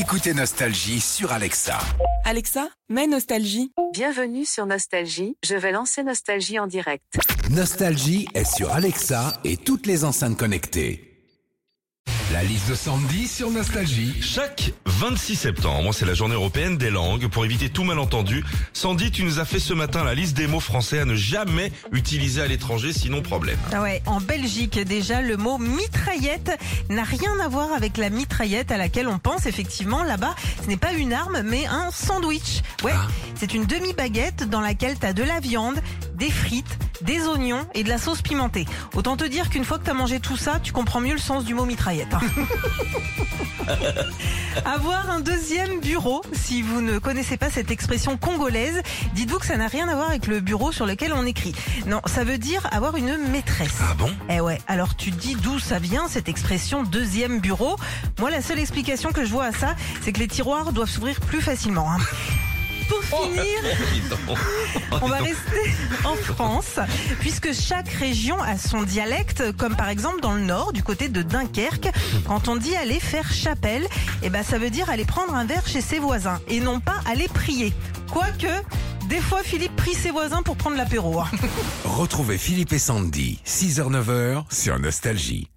Écoutez Nostalgie sur Alexa. Alexa, mets Nostalgie. Bienvenue sur Nostalgie, je vais lancer Nostalgie en direct. Nostalgie est sur Alexa et toutes les enceintes connectées. La liste de Sandy sur Nostalgie. Chaque 26 septembre, c'est la journée européenne des langues. Pour éviter tout malentendu, Sandy, tu nous as fait ce matin la liste des mots français à ne jamais utiliser à l'étranger, sinon problème. Ah ouais, en Belgique déjà, le mot mitraillette n'a rien à voir avec la mitraillette à laquelle on pense effectivement là-bas. Ce n'est pas une arme, mais un sandwich. Ouais, c'est une demi-baguette dans laquelle t'as de la viande, des frites, des oignons et de la sauce pimentée. Autant te dire qu'une fois que t'as mangé tout ça, tu comprends mieux le sens du mot mitraillette. hein. Avoir un deuxième bureau, si vous ne connaissez pas cette expression congolaise, dites-vous que ça n'a rien à voir avec le bureau sur lequel on écrit. Non, ça veut dire avoir une maîtresse. Ah bon? Eh ouais, alors tu dis d'où ça vient cette expression deuxième bureau? Moi, la seule explication que je vois à ça, c'est que les tiroirs doivent s'ouvrir plus facilement. hein. Pour finir, Dis donc. on va rester en France, puisque chaque région a son dialecte, comme par exemple dans le nord, du côté de Dunkerque, quand on dit aller faire chapelle, eh ben ça veut dire aller prendre un verre chez ses voisins, et non pas aller prier. Quoique, des fois Philippe prie ses voisins pour prendre l'apéro. hein. Retrouvez Philippe et Sandy, 6h-9h sur Nostalgie.